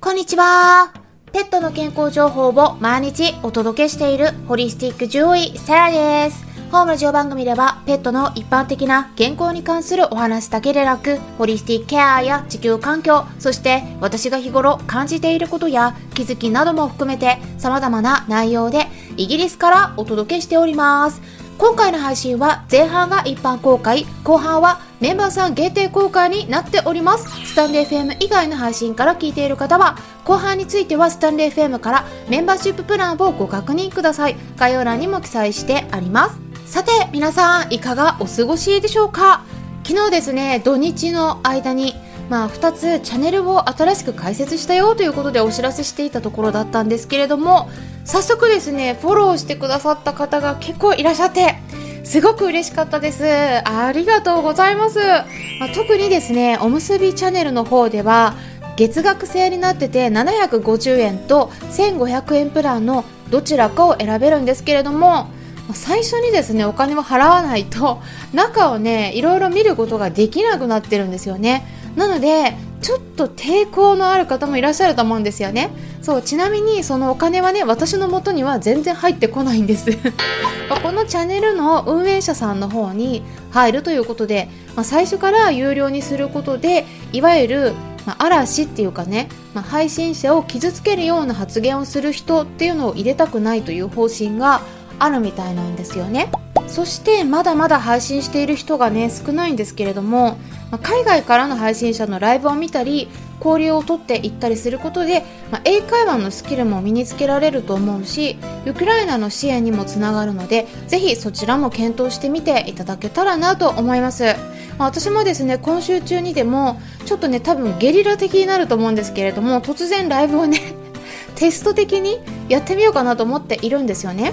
こんにちは。ペットの健康情報を毎日お届けしているホリスティック獣医セラです。ホームラジオ番組ではペットの一般的な健康に関するお話だけでなく、ホリスティックケアや地球環境、そして私が日頃感じていることや気づきなども含めて様々な内容でイギリスからお届けしております。今回の配信は前半が一般公開、後半はメンバーさん限定公開になっております。スタンレー FM 以外の配信から聞いている方は、後半についてはスタンレー FM からメンバーシッププランをご確認ください。概要欄にも記載してあります。さて、皆さんいかがお過ごしでしょうか？昨日ですね、土日の間にまあ、2つチャンネルを新しく開設したよということでお知らせしていたところだったんですけれども早速ですねフォローしてくださった方が結構いらっしゃってすごく嬉しかったです。ありがとうございます、まあ、特にですねおむすびチャンネルの方では月額制になってて750円と1500円プランのどちらかを選べるんですけれども最初にですねお金を払わないと中をねいろいろ見ることができなくなってるんですよね。なのでちょっと抵抗のある方もいらっしゃると思うんですよね。そうちなみにそのお金はね私の元には全然入ってこないんです。このチャンネルの運営者さんの方に入るということで、まあ、最初から有料にすることでいわゆる、まあ、嵐っていうかね、まあ、配信者を傷つけるような発言をする人っていうのを入れたくないという方針があるみたいなんですよね。そしてまだまだ配信している人がね少ないんですけれども、まあ、海外からの配信者のライブを見たり交流をとっていったりすることで、まあ、英会話のスキルも身につけられると思うしウクライナの支援にもつながるのでぜひそちらも検討してみていただけたらなと思います、まあ、私もですね今週中にでもちょっとね多分ゲリラ的になると思うんですけれども突然ライブをね テスト的にやってみようかなと思っているんですよね。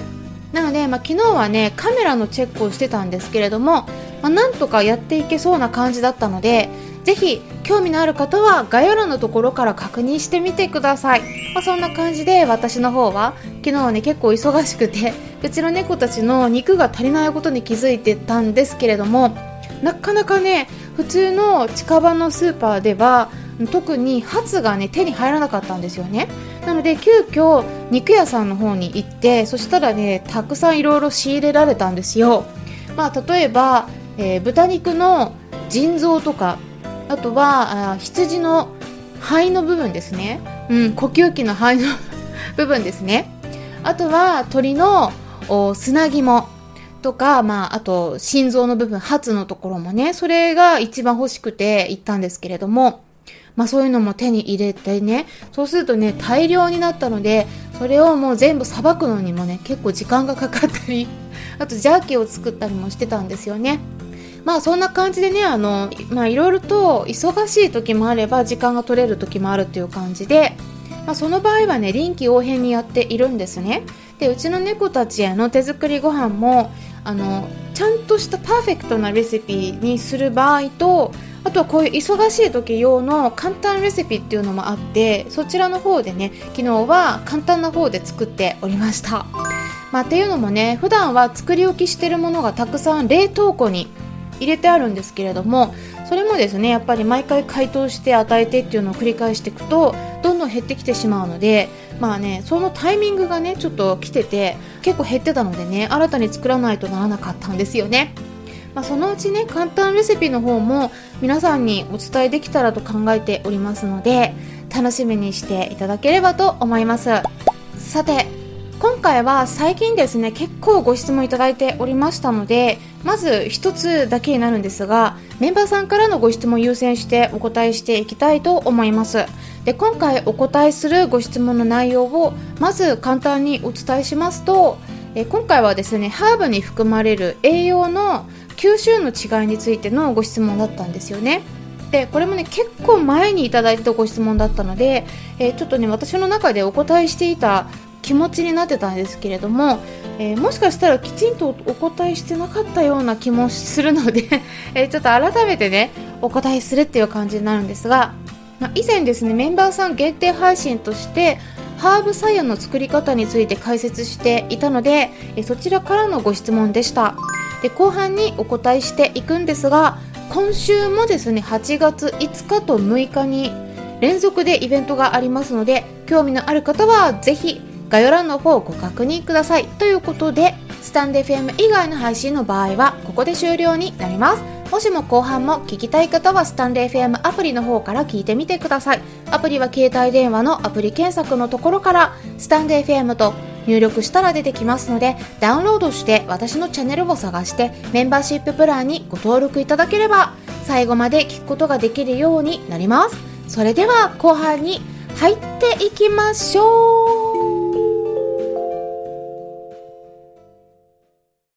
なので、まあ、昨日はねカメラのチェックをしてたんですけれども、まあ、なんとかやっていけそうな感じだったのでぜひ興味のある方は概要欄のところから確認してみてください、まあ、そんな感じで私の方は昨日はね結構忙しくて うちの猫たちの肉が足りないことに気づいてたんですけれどもなかなかね普通の近場のスーパーでは特にハツがね手に入らなかったんですよね。なので急遽肉屋さんの方に行ってそしたらねたくさんいろいろ仕入れられたんですよ。まあ例えば、えー、豚肉の腎臓とかあとはあ羊の肺の部分ですね、うん、呼吸器の肺の 部分ですねあとは鶏の砂肝とか、まあ、あと心臓の部分、ハツのところもね、それが一番欲しくて行ったんですけれども、まあそういうのも手に入れてね、そうするとね、大量になったので、それをもう全部さばくのにもね、結構時間がかかったり、あとジャーキーを作ったりもしてたんですよね。まあそんな感じでね、あの、まあいろいろと忙しい時もあれば時間が取れる時もあるっていう感じで、まあその場合はね、臨機応変にやっているんですね。で、うちの猫たちへの手作りご飯も、あの、ちゃんとしたパーフェクトなレシピにする場合と、あとはこういう忙しい時用の簡単レシピっていうのもあってそちらの方でね昨日は簡単な方で作っておりましたまあ、っていうのもね普段は作り置きしてるものがたくさん冷凍庫に入れてあるんですけれどもそれもですねやっぱり毎回解凍して与えてっていうのを繰り返していくとどんどん減ってきてしまうのでまあねそのタイミングがねちょっと来てて結構減ってたのでね新たに作らないとならなかったんですよね。まあ、そのうちね簡単レシピの方も皆さんにお伝えできたらと考えておりますので楽しみにしていただければと思います。さて今回は最近ですね結構ご質問いただいておりましたのでまず一つだけになるんですがメンバーさんからのご質問を優先してお答えしていきたいと思いますで今回お答えするご質問の内容をまず簡単にお伝えしますとえ今回はですねハーブに含まれる栄養の吸収の違いについてのご質問だったんですよね。でこれもね結構前にいただいたご質問だったので、え、ちょっとね私の中でお答えしていた気持ちになってたんですけれども、えー、もしかしたらきちんとお答えしてなかったような気もするので えちょっと改めてねお答えするっていう感じになるんですが、まあ、以前ですねメンバーさん限定配信としてハーブ左右の作り方について解説していたのでえそちらからのご質問でした。で後半にお答えしていくんですが今週もですね8月5日と6日に連続でイベントがありますので興味のある方はぜひ概要欄の方をご確認ください。ということでスタンデ FM 以外の配信の場合はここで終了になります。もしも後半も聞きたい方はスタンデ FM アプリの方から聞いてみてください。アプリは携帯電話のアプリ検索のところからスタンデ FM と入力したら出てきますのでダウンロードして私のチャンネルを探してメンバーシッププランにご登録いただければ最後まで聞くことができるようになります。それでは後半に入っていきましょう。